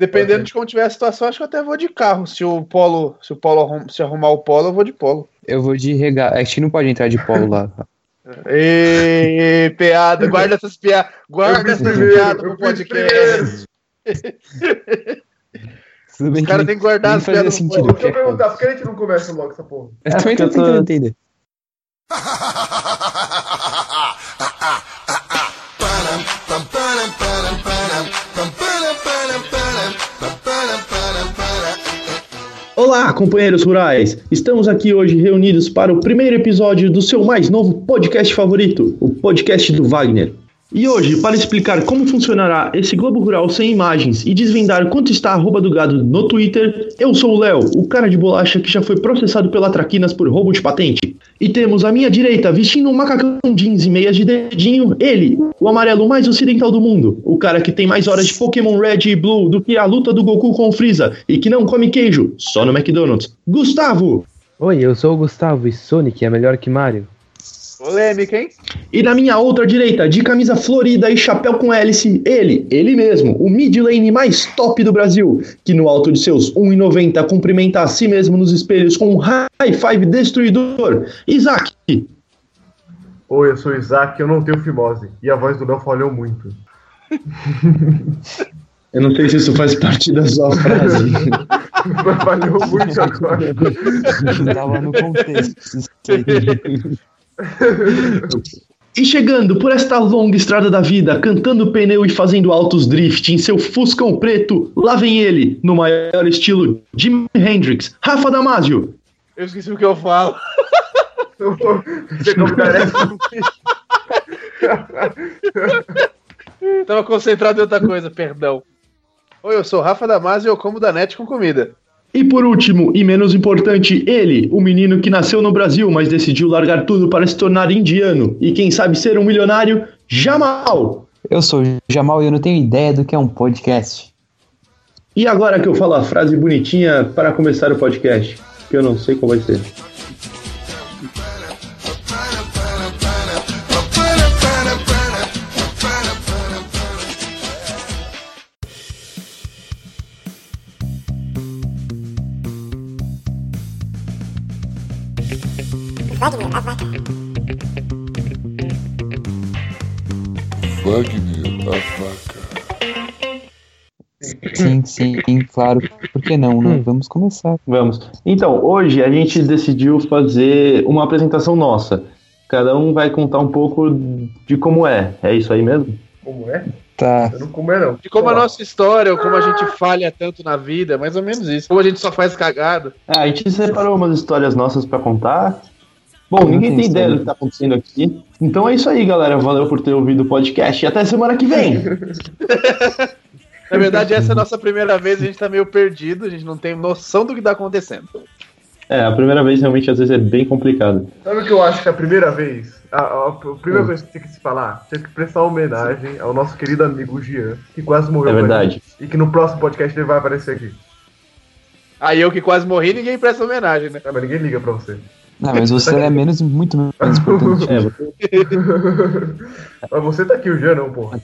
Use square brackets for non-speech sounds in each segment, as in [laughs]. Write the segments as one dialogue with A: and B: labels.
A: Dependendo de como tiver a situação, acho que eu até vou de carro. Se o polo, se o polo arrum, se arrumar o polo, eu vou de polo.
B: Eu vou de regata. Acho que não pode entrar de polo lá. [laughs]
A: Ê, piada, guarda essas piadas. Guarda essas piadas pro podcast. [laughs]
B: Tudo bem
A: Os caras têm que guardar as piadas
B: sentido.
C: Deixa eu perguntar, por que a gente não começa logo essa porra?
B: Eu também tô- tentando entender. [laughs]
D: Olá, companheiros rurais! Estamos aqui hoje reunidos para o primeiro episódio do seu mais novo podcast favorito, o podcast do Wagner. E hoje, para explicar como funcionará esse Globo Rural sem imagens e desvendar quanto está a arroba do gado no Twitter, eu sou o Léo, o cara de bolacha que já foi processado pela Traquinas por roubo de patente. E temos à minha direita, vestindo um macacão jeans e meias de dedinho, ele, o amarelo mais ocidental do mundo, o cara que tem mais horas de Pokémon Red e Blue do que a luta do Goku com o Freeza e que não come queijo, só no McDonald's. Gustavo!
E: Oi, eu sou o Gustavo e Sonic é melhor que Mario.
A: Polêmica, hein?
D: E na minha outra direita, de camisa florida e chapéu com hélice, ele, ele mesmo, o mid lane mais top do Brasil, que no alto de seus 1,90 cumprimenta a si mesmo nos espelhos com um high five destruidor, Isaac.
C: Oi, eu sou o Isaac, eu não tenho fimose. E a voz do Léo falhou muito. [laughs]
D: Eu não sei se isso faz parte da sua frase. [laughs]
C: falhou muito agora.
B: Tava no contexto. [laughs]
D: E chegando por esta longa estrada da vida, cantando pneu e fazendo altos drift em seu Fuscão preto, lá vem ele, no maior estilo Jimi Hendrix, Rafa Damasio.
A: Eu esqueci o que eu falo.
C: Você como merece.
A: Tava concentrado em outra coisa, perdão. Oi, eu sou o Rafa Damasio e eu como da net com comida.
D: E por último, e menos importante, ele, o menino que nasceu no Brasil, mas decidiu largar tudo para se tornar indiano e quem sabe ser um milionário, Jamal.
B: Eu sou Jamal e eu não tenho ideia do que é um podcast.
D: E agora que eu falo a frase bonitinha para começar o podcast, que eu não sei qual vai ser.
F: Wagner, a vaca.
B: Sim, sim, claro. Por que não, né? Vamos começar.
D: Vamos. Então, hoje a gente decidiu fazer uma apresentação nossa. Cada um vai contar um pouco de como é. É isso aí mesmo?
C: Como é?
B: Tá.
C: Eu não como é, não.
A: De como a nossa história, ou como a gente falha tanto na vida, mais ou menos isso. Como a gente só faz cagada.
D: Ah, a gente separou umas histórias nossas para contar. Bom, ninguém
B: tem
D: tem ideia do que tá acontecendo aqui. Então é isso aí, galera. Valeu por ter ouvido o podcast e até semana que vem. [laughs]
A: Na verdade, essa é a nossa primeira vez, a gente tá meio perdido, a gente não tem noção do que tá acontecendo.
D: É, a primeira vez realmente às vezes é bem complicado.
C: Sabe o que eu acho que a primeira vez, a, a- a primeira coisa que tinha que se falar, tinha que prestar homenagem ao nosso querido amigo Gian, que quase morreu.
D: É verdade.
C: gente, E que no próximo podcast ele vai aparecer aqui.
A: Aí eu que quase morri, ninguém presta homenagem, né?
C: Ah, mas ninguém liga pra você.
B: Não, mas você é menos, muito menos importante.
D: É, você-
C: mas você tá aqui, o Gian não, porra.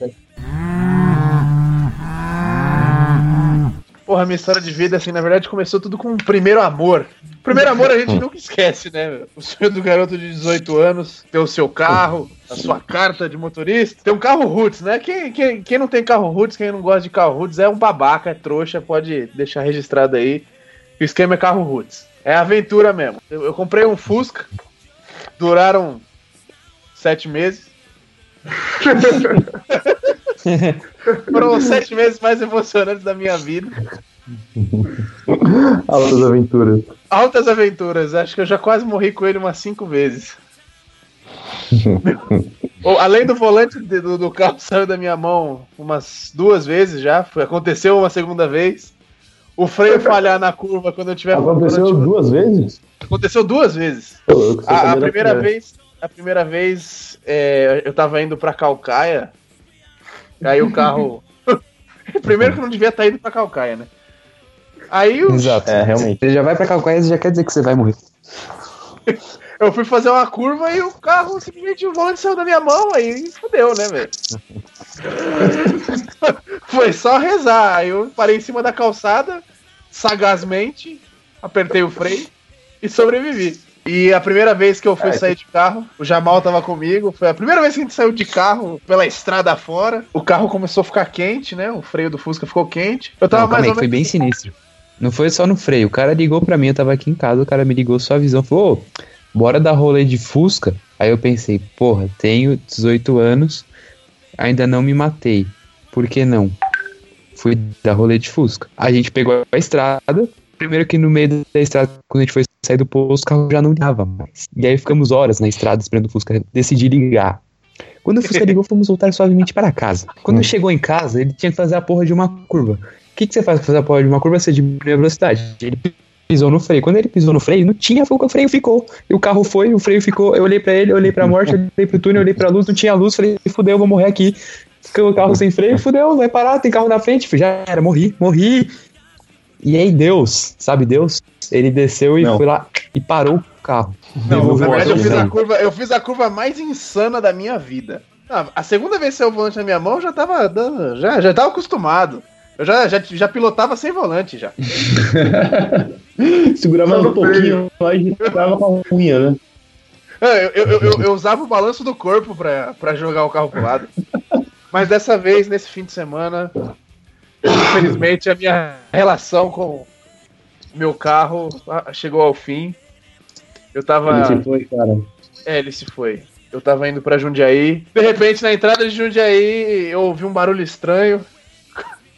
A: Porra, minha história de vida, assim, na verdade, começou tudo com um primeiro amor. Primeiro amor a gente [laughs] nunca esquece, né? O sonho do garoto de 18 anos, ter o seu carro, a sua carta de motorista, ter um carro Roots, né? Quem, quem, quem não tem carro Roots, quem não gosta de carro Roots é um babaca, é trouxa, pode deixar registrado aí. O esquema é carro Roots. É aventura mesmo. Eu, eu comprei um Fusca, duraram sete meses. [laughs] Foram os sete meses mais emocionantes da minha vida.
D: Altas aventuras.
A: Altas aventuras. Acho que eu já quase morri com ele umas cinco vezes. [laughs] Além do volante do, do carro saiu da minha mão umas duas vezes já. Foi, aconteceu uma segunda vez. O freio [laughs] falhar na curva quando eu tiver.
D: Aconteceu
A: eu tiver-
D: duas vezes?
A: aconteceu duas vezes.
D: Eu-
A: A, a primeira vez, a primeira vez é, eu tava indo pra Calcaia. Aí o carro. [laughs] Primeiro que eu não devia estar indo pra Calcaia, né? Aí o,
B: Exato.
D: É, realmente.
B: Você já vai pra Calcaia e já quer dizer que você vai morrer. [laughs]
A: Eu fui fazer uma curva e o carro simplesmente o volante saiu da minha mão, aí fudeu, né, velho? [laughs] Foi só rezar. Aí eu parei em cima da calçada, sagazmente, apertei o freio e sobrevivi. E a primeira vez que eu fui sair de carro, o Jamal tava comigo. Foi a primeira vez que a gente saiu de carro pela estrada fora. O carro começou a ficar quente, né? O freio do Fusca ficou quente. Eu tava
B: Não,
A: mais
B: aí,
A: ou
B: foi
A: menos.
B: bem sinistro. Não foi só no freio. O cara ligou pra mim, eu tava aqui em casa, o cara me ligou sua visão. Falou, ô, bora dar rolê de Fusca? Aí eu pensei, porra, tenho 18 anos, ainda não me matei. Por que não? Fui dar rolê de Fusca. A gente pegou a estrada. Primeiro que no meio da estrada, quando a gente foi sair do posto, o carro já não ligava mais. E aí ficamos horas na estrada esperando o Fusca decidir ligar. Quando o Fusca [laughs] ligou, fomos voltar suavemente para casa. Quando chegou em casa, ele tinha que fazer a porra de uma curva. O que, que você faz pra fazer a porra de uma curva? Você diminui a velocidade. Ele pisou no freio. Quando ele pisou no freio, não tinha fogo, o freio ficou. E o carro foi, o freio ficou. Eu olhei pra ele, eu olhei pra morte, eu olhei pro túnel, eu olhei pra luz, não tinha luz. Falei, fudeu, eu vou morrer aqui. Ficou o carro sem freio, fudeu, vai parar, tem carro na frente. Já era, morri, morri. E aí Deus, sabe Deus? Ele desceu e
D: Não.
B: foi lá e parou o carro.
A: Não,
B: Devolveu
A: na verdade
B: a
A: eu fiz a curva, eu fiz a curva mais insana da minha vida. Ah, a segunda vez que saiu o volante na minha mão, eu já tava dando, já, já tava acostumado. Eu já, já, já pilotava sem volante já. [laughs]
D: Segurava um pouquinho, aí ficava com a unha, né?
A: É, Eu, eu, eu, eu usava o balanço do corpo pra, pra jogar o carro pro lado. Mas dessa vez, nesse fim de semana, infelizmente a minha relação com meu carro ah, chegou ao fim. Eu tava.
D: Você foi, cara.
A: É, ele se foi. Eu tava indo pra Jundiaí. De repente, na entrada de Jundiaí, eu ouvi um barulho estranho.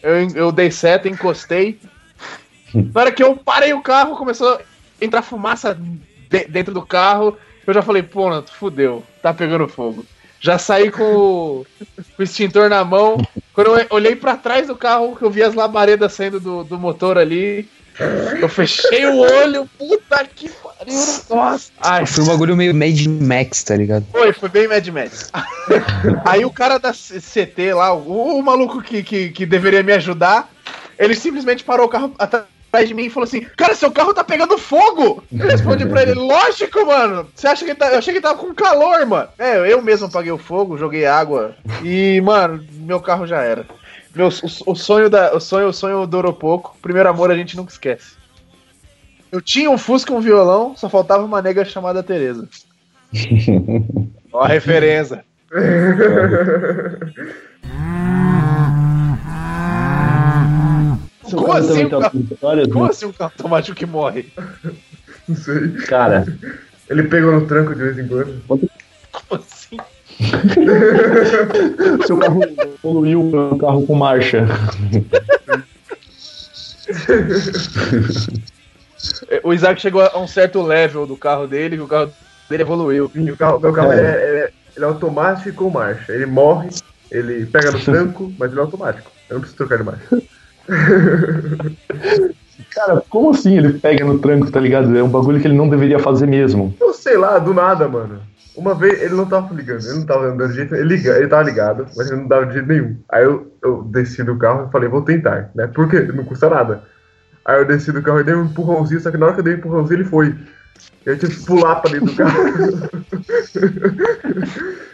A: Eu, eu dei seta, encostei. Na hora que eu parei o carro, começou a entrar fumaça de- dentro do carro. Eu já falei, pô, Nato, fudeu, tá pegando fogo. Já saí com o, com o extintor na mão. Quando eu olhei pra trás do carro, que eu vi as labaredas saindo do, do motor ali. Eu fechei o olho, puta que pariu, nossa. Ai,
B: Foi um bagulho meio Mad Max, tá ligado?
A: foi, foi bem Mad Max. [laughs] Aí o cara da CT lá, o, o maluco que, que, que deveria me ajudar, ele simplesmente parou o carro atrás de mim e falou assim: Cara, seu carro tá pegando fogo! Eu respondi pra ele: Lógico, mano! Você acha que tá. Eu achei que tava com calor, mano. É, eu mesmo apaguei o fogo, joguei água e, mano, meu carro já era. Meu, o, o sonho da, o sonho, o sonho durou pouco. Primeiro amor a gente nunca esquece. Eu tinha um Fusca e um violão, só faltava uma nega chamada Tereza. [laughs] Ó a referência. [laughs] Como assim,
D: também
A: o
D: tá
A: carro-
D: com histórias,
A: Como
D: né?
A: assim um carro automático que morre?
C: Não sei.
D: Cara,
C: Ele pegou no tranco de vez em quando.
A: Como assim? [laughs]
D: seu carro evoluiu pra um carro com marcha.
A: O Isaac chegou a um certo level do carro dele, que o carro dele evoluiu.
C: E o carro, meu carro
D: É.
C: ele é, ele é- ele é automático com marcha. Ele morre, ele pega no tranco, mas ele é automático. Eu não preciso trocar de marcha. [laughs]
D: Cara, como assim ele pega no tranco, tá ligado? É um bagulho que ele não deveria fazer mesmo.
C: Eu sei lá, do nada, mano. Uma vez ele não tava ligando, ele não tava andando de jeito Ele, liga, ele tava ligado, mas ele não dava de jeito nenhum. Aí eu, eu desci do carro e falei, vou tentar, né? Porque não custa nada. Aí eu desci do carro e dei um empurrãozinho, só que na hora que eu dei um empurrãozinho ele foi. Eu tive que pular pra dentro do carro. [laughs]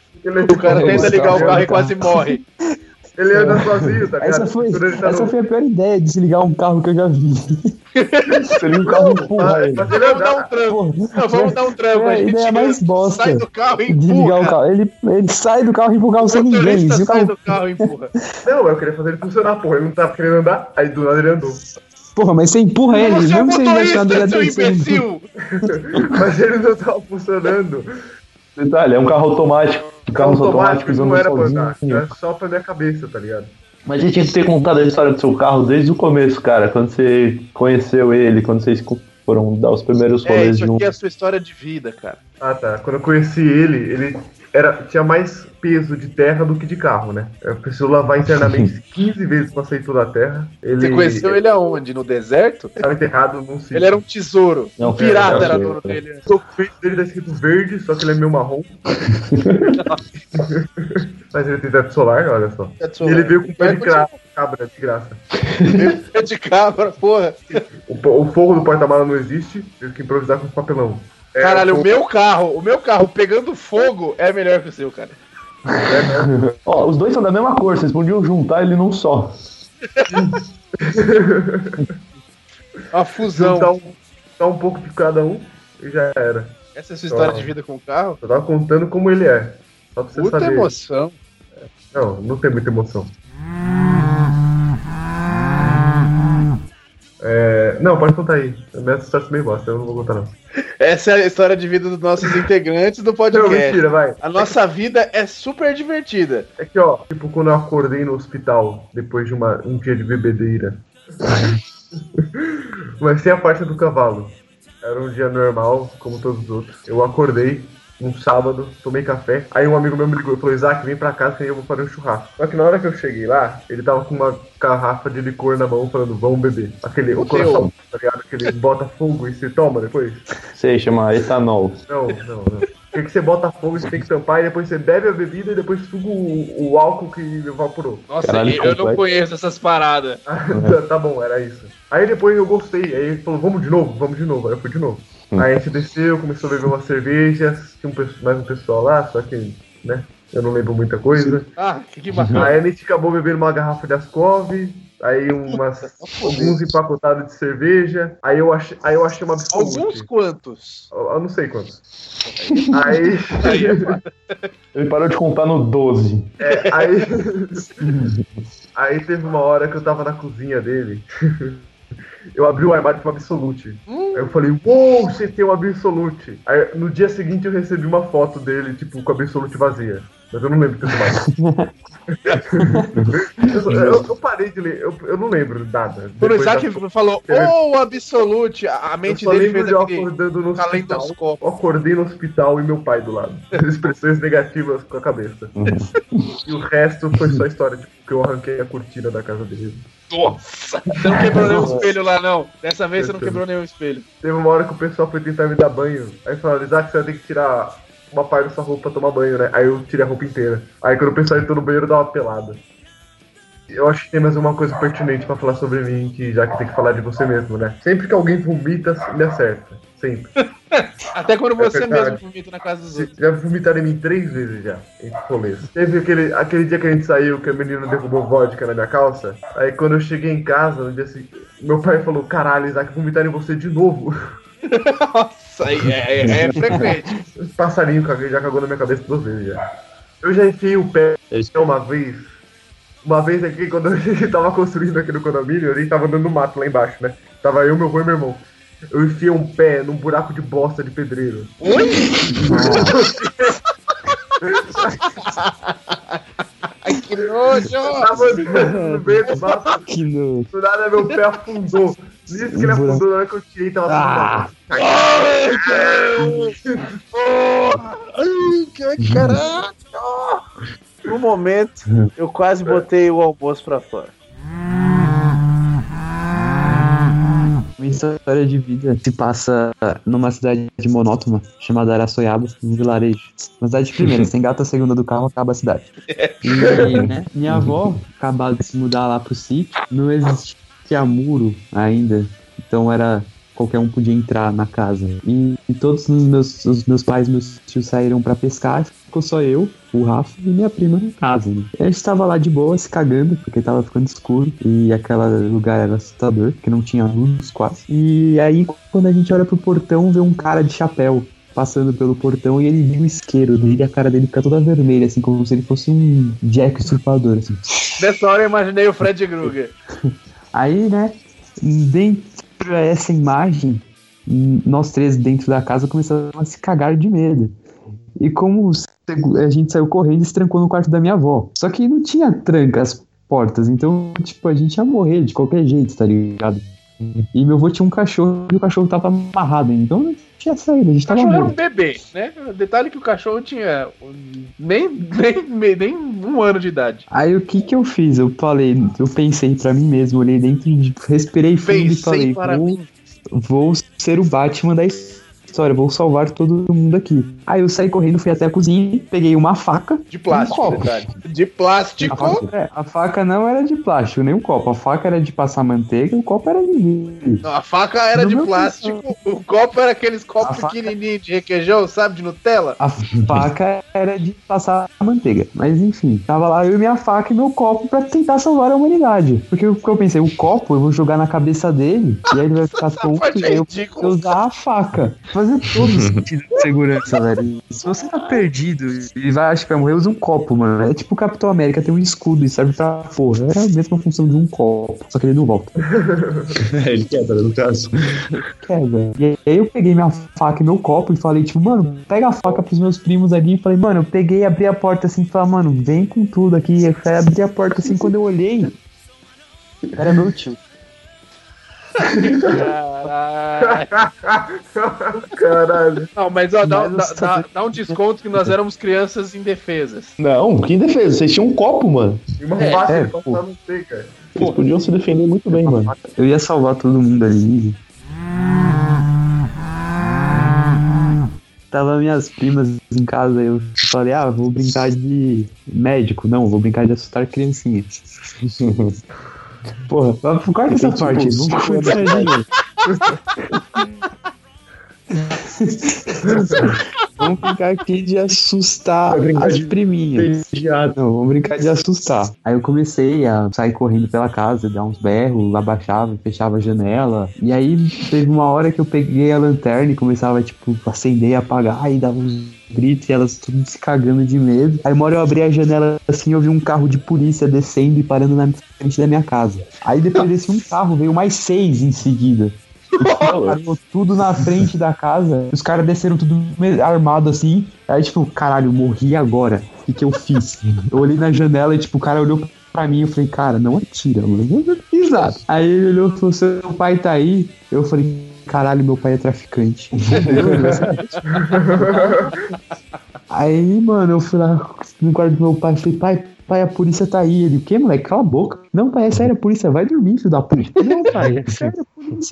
A: O cara tenta ligar o carro e quase morre. [laughs]
C: Ele anda sozinho, tá ligado?
B: Essa foi,
C: tá
B: essa
C: no-
B: foi a pior ideia de se ligar um carro que eu já vi. [laughs] Liga um carro e empurra ele.
C: Mas ele
A: Vamos dar um trampo. Não, vamos dar um trampo.
B: É,
A: a gente
B: ideia mais bosta.
A: sai do carro e
B: o
A: empurra.
B: carro. Ele, ele sai do carro e empurra o carro sem ninguém.
A: sai
B: carro,
A: do carro e empurra.
C: Não, eu queria fazer ele funcionar, porra. Ele não tava querendo andar, aí do nada ele andou.
B: porra, mas você empurra ele,
A: é o
B: mesmo se ele
A: seu
B: descendo.
A: imbecil! [laughs]
C: Mas ele não tava funcionando.
D: Detalhe, é um carro automático. Carros automáticos
C: não
D: andam
C: era pra andar.
D: sozinhos.
C: Era só pra minha cabeça, tá ligado?
D: Mas a gente tinha que ter contado a história do seu carro desde o começo, cara. Quando você conheceu ele, quando vocês foram dar os primeiros
A: É,
D: rolês
A: isso aqui
D: juntos.
A: é a sua história de vida, cara.
C: Ah, tá. Quando eu conheci ele, ele era, tinha mais peso de terra do que de carro, né? Eu preciso lavar internamente 15 vezes pra sair toda a terra. Ele,
A: Você conheceu ele aonde? No deserto?
C: Tava enterrado num sítio.
A: Ele era um tesouro.
D: Não,
A: um pirata era
D: é,
A: dono dele.
C: O peito dele tá escrito verde, só que ele é meio marrom. [laughs] Mas ele tem teto solar, olha só. E ele veio com pé de gra- cabra, de graça. [laughs]
A: Pé de cabra, porra.
C: O, o forro do porta-mala não existe, teve que improvisar com papelão. É,
A: Caralho,
C: o-
A: o meu carro, o meu carro pegando fogo é melhor que o seu, cara. [laughs]
D: Ó, os dois são da mesma cor, vocês podiam juntar ele num só.
A: Uma fusão.
C: Juntar um, juntar um pouco de cada um e já era.
A: Essa é a sua história de vida com o carro?
C: Eu tava contando como ele é. Só pra você
A: Puta
C: saber.
A: emoção.
C: Não, não tem muita emoção. É, não, pode contar aí. A minha história é meio bosta, eu não vou contar não.
A: Essa é a história de vida dos nossos [laughs] integrantes do
C: Não,
A: podcast.
C: mentira, vai.
A: A nossa vida é super divertida.
C: É que, ó, tipo, quando eu acordei no hospital, depois de uma, um dia de bebedeira. [laughs] Mas sem a parte do cavalo. Era um dia normal, como todos os outros. Eu acordei um sábado, tomei café. Aí um amigo meu me ligou e falou: Isaac, vem pra casa que aí eu vou fazer um churrasco. Só que na hora que eu cheguei lá, ele tava com uma garrafa de licor na mão, falando: Vamos beber. Aquele, o coração, tá ligado? Aquele bota fogo e se toma depois.
D: Sei, chama etanol.
C: Não, não, não. Tem que você bota fogo, você tem que tampar, e depois você bebe a bebida e depois suga o, o álcool que evaporou.
A: Nossa,
D: Caralho,
A: eu não
D: complexo.
A: conheço essas paradas.
C: Ah, [laughs] tá bom, era isso. Aí depois eu gostei, aí ele falou, vamos de novo, vamos de novo. Aí eu fui de novo. Aí a gente desceu, começou a beber umas cervejas, tinha um, mais um pessoal lá, só que, né, eu não lembro muita coisa.
A: Ah, que, que bacana.
C: Aí a gente acabou bebendo uma garrafa de Ascov, aí umas, alguns empacotados de cerveja, aí eu achei, aí eu achei uma absolute.
A: Alguns quantos?
C: Eu, eu não sei quantos. Aí,
A: Aí é.
D: Ele parou de contar no 12.
C: é, aí, aí teve uma hora que eu tava na cozinha dele. Eu abri o armário com um Absolute. Aí eu falei, uou, você tem um Absolute. Aí no dia seguinte eu recebi uma foto dele, tipo, com a Absolute vazia. Mas eu não lembro de ter tomado. [laughs] eu, eu- eu parei de ler, eu, eu não lembro nada. Depois
A: Isaac
C: da
A: falou, oh, Absolute, a
C: eu
A: mente
C: só
A: dele fez
C: de eu
A: aquele
C: acordando no hospital. Eu acordei no hospital e meu pai do lado. [laughs] Expressões negativas com a cabeça. e o resto foi só história, tipo, que eu arranquei a cortina da casa dele.
A: Nossa! Você não quebrou nenhum espelho lá, não. Dessa vez você não quebrou nenhum espelho.
C: Teve uma hora que o pessoal foi tentar me dar banho. Aí falaram, Isaac, você vai ter que tirar uma parte da sua roupa pra tomar banho, né? Aí eu tirei a roupa inteira. Aí quando o pessoal entrou no banheiro, eu dava uma pelada. Eu acho que tem mais uma coisa pertinente pra falar sobre mim, que já que tem que falar de você mesmo, né? Sempre que alguém vomita, me acerta. Sempre. [laughs]
A: Até quando
C: É
A: você
C: verdade.
A: mesmo vomita na casa dos outros.
C: Já vomitaram em mim três vezes já, em rolês. Teve aquele, aquele dia que a gente saiu, que a menina derrubou vodka na minha calça. Aí quando eu cheguei em casa, no dia seguinte, meu pai falou, caralho, Isaac, vomitaram em você de novo. [laughs]
A: Nossa, é, é, é frequente.
C: Esse passarinho já cagou na minha cabeça duas vezes já. Eu já enfiei o pé uma vez. Uma vez aqui, quando a [laughs] gente tava construindo aqui no condomínio, a gente tava andando no mato lá embaixo, né? Tava eu, meu avô e meu irmão. Eu enfiei um pé num buraco de bosta de pedreiro.
A: Oi? [laughs] Ai, que nojo!
C: Tava andando no meio do mato, [laughs]
B: Que no...
C: do nada meu pé afundou. Nisso que ele afundou, na hora que eu tirei, tava
B: Ah.
C: tudo
A: Ai, Deus! Ai, que caralho! No momento, eu quase botei o almoço pra fora.
B: Minha história de vida se passa numa cidade monótona chamada Araçoiaba, um vilarejo. Uma cidade primeira, [laughs] sem gata segunda do carro, acaba a cidade. E né, minha avó, acabada de se mudar lá pro sítio, não existia muro ainda, então era qualquer um podia entrar na casa. E, e todos os meus, os meus pais e meus tios saíram pra pescar, ficou só eu, o Rafa e minha prima na casa. Né? E a gente tava lá de boa, se cagando, porque tava ficando escuro e aquele lugar era assustador, porque não tinha luz quase. E aí, quando a gente olha pro portão, vê um cara de chapéu passando pelo portão e ele liga o isqueiro dele e a cara dele fica toda vermelha, assim, como se ele fosse um Jack usurpador, assim.
A: Nessa hora eu imaginei o Fred Krueger. [laughs]
B: Aí, né, dentro dessa imagem, nós três dentro da casa começamos a se cagar de medo. E como a gente saiu correndo e se trancou no quarto da minha avó. Só que não tinha tranca as portas, então, tipo, a gente ia morrer de qualquer jeito, tá ligado? E meu avô tinha um cachorro e o cachorro tava amarrado, então não tinha saída, a gente
A: O cachorro era um
B: morto.
A: bebê, né? Detalhe que o cachorro tinha nem, nem, nem um ano de idade.
B: Aí o que que eu fiz? Eu falei, eu pensei pra mim mesmo, olhei dentro, de, respirei fundo e
A: Pensei
B: falei,
A: para
B: vou, vou ser o Batman da história. História, vou salvar todo mundo aqui. Aí eu saí correndo, fui até a cozinha, peguei uma faca.
A: De plástico,
B: Um copo.
A: De
B: A
A: plástico.
B: faca, é, a faca não era de plástico, nem o copo. A faca era de passar manteiga, o copo era de vidro.
A: Não, a faca era
B: No
A: de plástico, o copo era aqueles
B: A
A: copos
B: faca-
A: pequenininhos de requeijão, sabe, de Nutella.
B: A faca era de passar manteiga. Mas enfim, tava lá eu e minha faca e meu copo pra tentar salvar a humanidade. Porque o que eu pensei, o copo eu vou jogar na cabeça dele e aí ele vai ficar [laughs] tonto e eu vou usar a faca. Fazer todo sentido de segurança, velho. Se você tá perdido e vai, acho que vai morrer, usa um copo, mano. É tipo o Capitão América, tem um escudo e serve pra porra. É a mesma função de um copo, só que ele não volta.
D: É, [laughs] ele quebra, no caso.
B: Quebra. E aí eu peguei minha faca e meu copo e falei, tipo, mano, pega a faca pros meus primos ali. E falei, mano, eu peguei, abri a porta assim e falei, mano, vem com tudo aqui. Aí abri a porta assim, quando eu olhei, era meu tio.
A: Caralho.
C: Caralho.
A: Não, mas ó, dá, dá- dá- dá um desconto que nós éramos crianças indefesas.
D: Não, que defesa? Vocês tinham um copo, mano.
C: E uma
A: É,
C: faca
B: é,
C: não sei, cara.
D: Vocês podiam se defender muito bem, mano.
B: Eu ia salvar todo mundo ali. Tava minhas primas em casa, eu falei, ah, vou brincar de médico. Não, vou brincar de assustar criancinhas. [laughs] Porra, [laughs] corta essa parte,
D: tipo,
B: não foi certo. [laughs] Vamos brincar aqui de assustar as
D: de-
B: priminhas. Não, vamos brincar de assustar. Aí eu comecei a sair correndo pela casa, dar uns berros, abaixava, fechava a janela. E aí teve uma hora que eu peguei a lanterna e começava, tipo, acender e apagar, e dava uns gritos e elas tudo se cagando de medo. Aí uma hora eu abri a janela assim, eu vi um carro de polícia descendo e parando na frente da minha casa. Aí depois [laughs] desse um carro, veio mais seis em seguida. Tudo na frente da casa. Os caras desceram tudo armado assim. Aí, tipo, caralho, morri agora. O que, que eu fiz? Eu olhei na janela e, tipo, o cara olhou pra mim. Eu falei, cara, não atira, mano. Nada. Aí ele olhou e falou: seu pai tá aí? Eu falei, caralho, meu pai é traficante. [laughs] Aí, mano, eu fui lá no quarto do meu pai falei, pai, pai, a polícia tá aí. Ele, o quê, moleque? Cala a boca. Não, pai, é sério, a polícia vai dormir, filho da puta. Não, pai, é sério,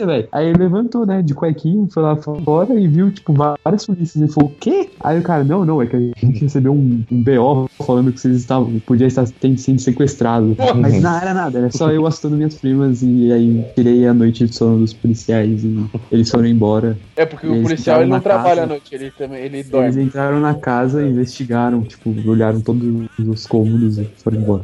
B: velho. Aí ele levantou, né, de cuequinha, foi lá fora e viu, tipo, várias polícias. Ele falou, o quê? Aí o cara, não, não, é que a gente recebeu um, um BO falando que vocês estavam, podia estar tendo sido sequestrados. Mas não era nada, era só eu assustando minhas primas e aí tirei a noite de sono dos policiais e eles foram embora.
A: É porque
B: Eles
A: o policial ele não trabalha
B: casa.
A: à noite, ele também ele
B: Eles
A: dorme.
B: entraram na casa, investigaram, tipo, olharam todos os cômodos e foram embora.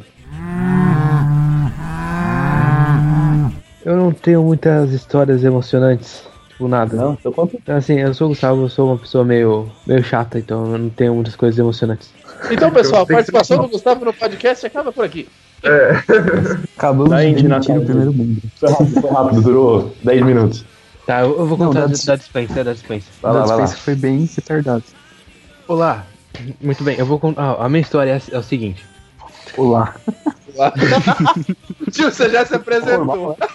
E: Eu não tenho muitas histórias emocionantes. Tipo, nada.
D: Não, eu conto.
E: Então, assim, eu sou o Gustavo, eu sou uma pessoa meio, meio chata, então eu não tenho muitas coisas emocionantes.
A: Então, pessoal, a participação do Gustavo no podcast acaba por aqui.
B: Acabamos
D: Daí,
B: de
D: de
B: demitir o primeiro mundo.
D: Foi rápido, foi rápido, durou 10 minutos.
E: Tá, eu, vou
B: Não,
E: contar
B: dá
E: da,
B: dis-
E: da dispensa, da dispensa.
D: Vai lá,
B: a
D: vai lá.
B: dispensa foi bem retardado.
E: Olá. Muito bem, eu vou contar. ah, a minha história é, é o seguinte.
B: Olá. [laughs] [laughs]
A: Tio, você já se apresentou. [laughs]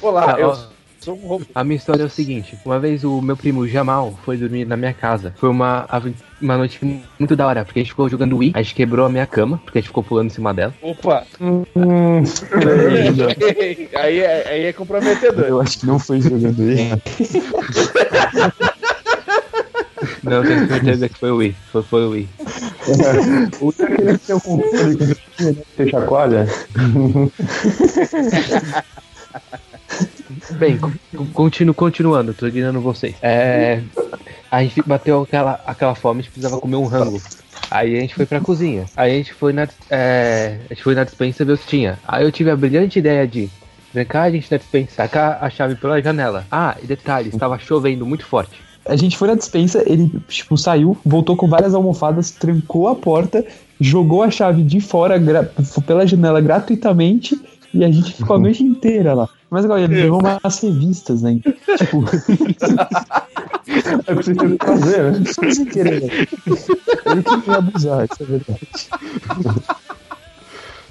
A: Olá, eu sou um robô.
E: A minha história é o seguinte: uma vez o meu primo Jamal foi dormir na minha casa. Foi uma, uma noite muito da hora, porque a gente ficou jogando Wii, a gente quebrou a minha cama, porque a gente ficou pulando em cima dela.
A: Opa!
B: Hum, [laughs]
A: aí, é, aí é comprometedor.
B: Eu acho que não foi jogando ele.
E: Não, eu tenho certeza que foi o Wii. Foi, foi o Wii.
D: O aquele o controle que você chacoalha. [laughs]
E: Bem, co- continuo, continuando, tô guiando vocês. É. A gente bateu aquela, aquela fome, a gente precisava comer um rango. Aí a gente foi pra cozinha. Aí a gente foi na, é, a gente foi na dispensa ver o que tinha. Aí eu tive a brilhante ideia de trancar a gente na dispensa, sacar a chave pela janela. Ah, e detalhe, estava chovendo muito forte.
B: A gente foi na dispensa, ele, tipo, saiu, voltou com várias almofadas, trancou a porta, jogou a chave de fora gra- pela janela gratuitamente e a gente ficou a [laughs] noite inteira lá. Mas agora ele levou umas revistas, né? Tipo, [laughs]
D: É o que você tem que fazer, né?
B: só sem querer. né? Ele queria abusar, isso é verdade.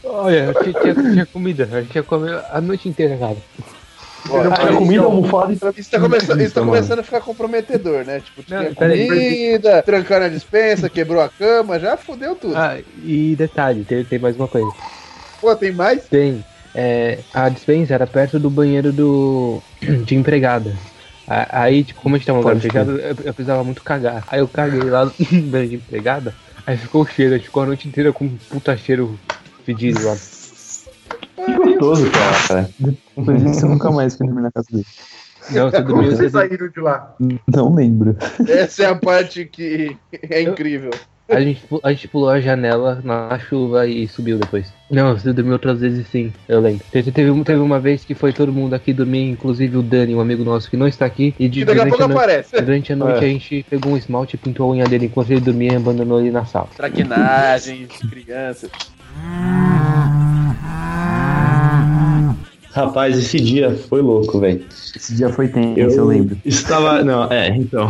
E: Olha, tinha, tinha, tinha comida, a gente ia comer a noite inteira, cara.
D: Tinha comida, almofada e
A: Isso tá, começando, isso tá começando a ficar comprometedor, né? Tipo,
E: Não,
A: tinha
E: peraí.
A: comida, trancar na dispensa, quebrou a cama, já fudeu tudo.
E: Ah, e detalhe, tem, tem mais uma coisa.
A: Pô, tem mais?
E: Tem. é, a dispensa era perto do banheiro do [clears throat] de empregada. A- Aí, tipo, como a gente tava lugar
B: Pode
E: fechado, eu, eu precisava muito cagar. Aí eu caguei lá no [laughs] banheiro de empregada, aí ficou cheiro, a gente ficou a noite inteira com um puta cheiro fedido lá.
B: Que gostoso, cara. Depois disso, eu nunca mais fui dormir na casa dele.
E: Não, você [laughs]
C: Como
E: dormiu, você
C: vocês saíram de lá?
B: Não lembro.
A: Essa é a parte que é incrível.
E: A gente, a gente pulou a janela na chuva e subiu depois. Não, você dormiu outras vezes sim, eu lembro. Teve, teve, um- teve uma vez que foi todo mundo aqui dormir, inclusive o Dani, um amigo nosso que não está aqui. E de,
A: E daqui a
E: durante,
A: pouco
E: a noite,
A: aparece.
E: durante a noite
B: É.
E: a gente pegou um esmalte e pintou a unha dele enquanto ele dormia e abandonou ele na sala.
A: Traquinagem, crianças.
D: Rapaz, esse dia foi louco, velho.
B: Esse dia foi tenso, eu, lembro.
D: Estava. Não, é, então.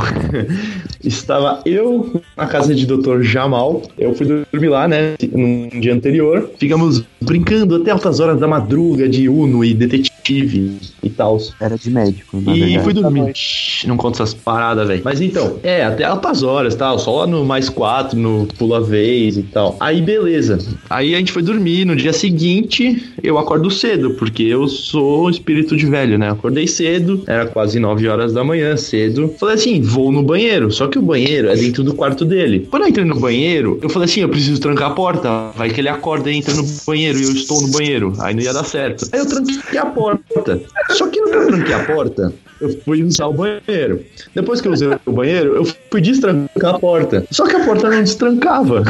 D: [laughs] estava eu na casa de Dr. Jamal. Eu fui dormir lá, né? Num dia anterior. Ficamos brincando até altas horas da madruga de Uno e detetive e tal.
B: Era de médico, na
D: E
B: verdade.
D: fui dormir. Shhh, Não conta essas paradas, velho. Mas então, é, até altas horas, tal. Só lá no mais quatro, no pula vez e tal. Aí, beleza. Aí a gente foi dormir. No dia seguinte, eu acordo cedo, porque eu sou espírito de velho, né? Acordei cedo, era quase 9 horas da manhã, cedo. Falei assim, vou no banheiro. Só que o banheiro é dentro do quarto dele. Quando eu entrei no banheiro, eu falei assim, eu preciso trancar a porta. Vai que ele acorda e entra no banheiro e eu estou no banheiro. Aí não ia dar certo. Aí eu tranquei a porta. Só que que eu tranquei a porta, eu fui usar o banheiro. Depois que eu usei o banheiro, eu fui destrancar a porta. Só que a porta não destrancava.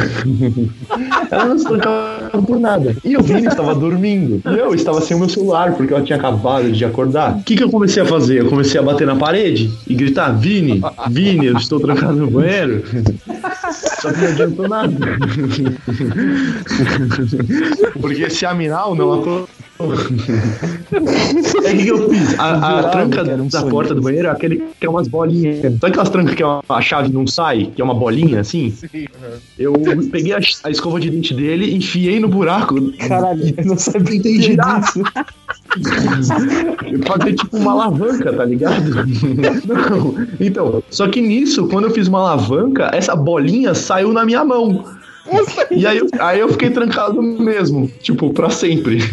D: [laughs] Ela não destrancava por nada. E o Vini estava dormindo. E eu estava sem o meu celular, porque eu tinha acabado de acordar. O que, que eu comecei a fazer? Eu comecei a bater na parede e gritar: Vini, Vini, eu estou trancado no banheiro. Só que não adiantou nada. Porque esse Aminal não acordou. É que, que eu fiz? A, a tranca
B: um
D: da
B: sonho.
D: porta do banheiro é aquele que é umas bolinhas. Sabe aquelas trancas que a a chave não sai? Que é uma bolinha assim? Eu peguei a, a escova de dente dele, enfiei no buraco.
B: Caralho, eu não sabia
D: Tentei girar. Fazer tipo uma alavanca, tá ligado? Não. Então, só que nisso, quando eu fiz uma alavanca, essa bolinha saiu na minha mão. E aí, eu- aí eu fiquei trancado mesmo, tipo, pra sempre. [laughs]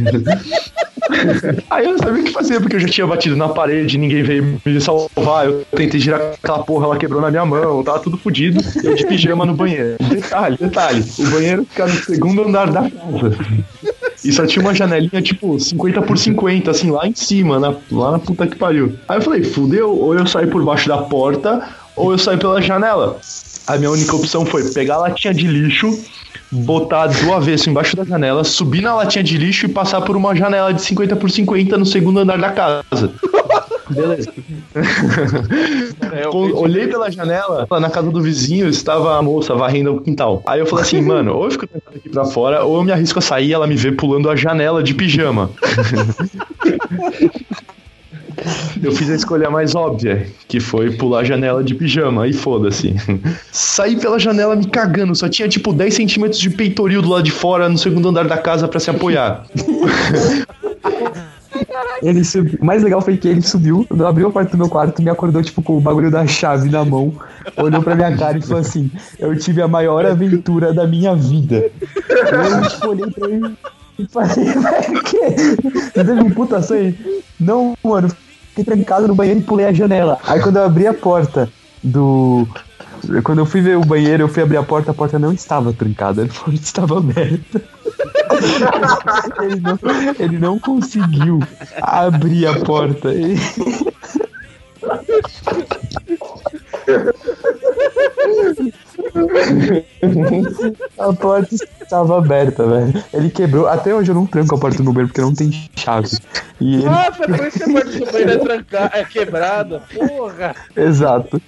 D: Aí eu não sabia o que fazer, porque eu já tinha batido na parede, ninguém veio me salvar. Eu tentei girar aquela porra, ela quebrou na minha mão, tava tudo fodido. Eu de pijama no banheiro. Detalhe, detalhe: o banheiro fica no segundo andar da casa. E só tinha uma janelinha, tipo, 50 por 50, assim, lá em cima, na, lá na puta que pariu. Aí eu falei, fudeu, ou eu saio por baixo da porta, ou eu saio pela janela. A minha única opção foi pegar a latinha de lixo, botar do avesso embaixo da janela, subir na latinha de lixo e passar por uma janela de 50 por 50 no segundo andar da casa. [laughs] Beleza.
A: É,
D: olhei pela janela, lá na casa do vizinho estava a moça varrendo o quintal. Aí eu falei assim, [laughs] mano, ou eu fico trancado aqui pra fora, ou eu me arrisco a sair e ela me vê pulando a janela de pijama. [laughs] [laughs] Eu fiz a escolha mais óbvia, que foi pular a janela de pijama, e foda-se. [laughs] Saí pela janela me cagando, só tinha tipo 10 centímetros de peitoril do lado de fora no segundo andar da casa pra se apoiar. [laughs]
B: Ele subiu. O mais legal foi que ele subiu, abriu a porta do meu quarto, me acordou, tipo, com o bagulho da chave na mão, olhou pra minha cara e falou assim: Eu tive a maior aventura da minha vida. Eu, tipo, olhei pra ele e falei, o quê? Você teve um puta sonho? Não, mano, fiquei trancado no banheiro e pulei a janela. Aí quando eu abri a porta do. Quando eu fui ver o banheiro, eu fui abrir a porta, a porta não estava trancada, [laughs] a porta estava aberta. [laughs] ele, não, ele não conseguiu abrir a porta. Ele- [laughs] [laughs] A porta estava aberta, velho. Ele quebrou. Até hoje eu não tranco a porta do banheiro porque não tem chave. E ele.
A: Ah, foi por isso que a parte do banheiro é trancada, é quebrada. Porra!
B: Exato.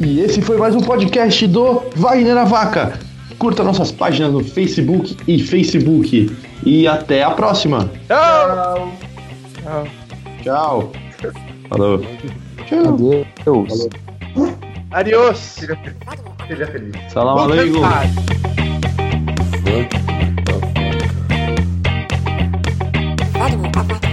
D: E esse foi mais um podcast do Wagner na Vaca curta nossas páginas no Facebook e Facebook. E até a próxima.
A: Tchau.
D: Tchau. Tchau. Falou. Tchau.
B: Adeus. Falou.
A: Adiós.
C: Seja feliz.
D: Salam aleikum.
A: Vamos.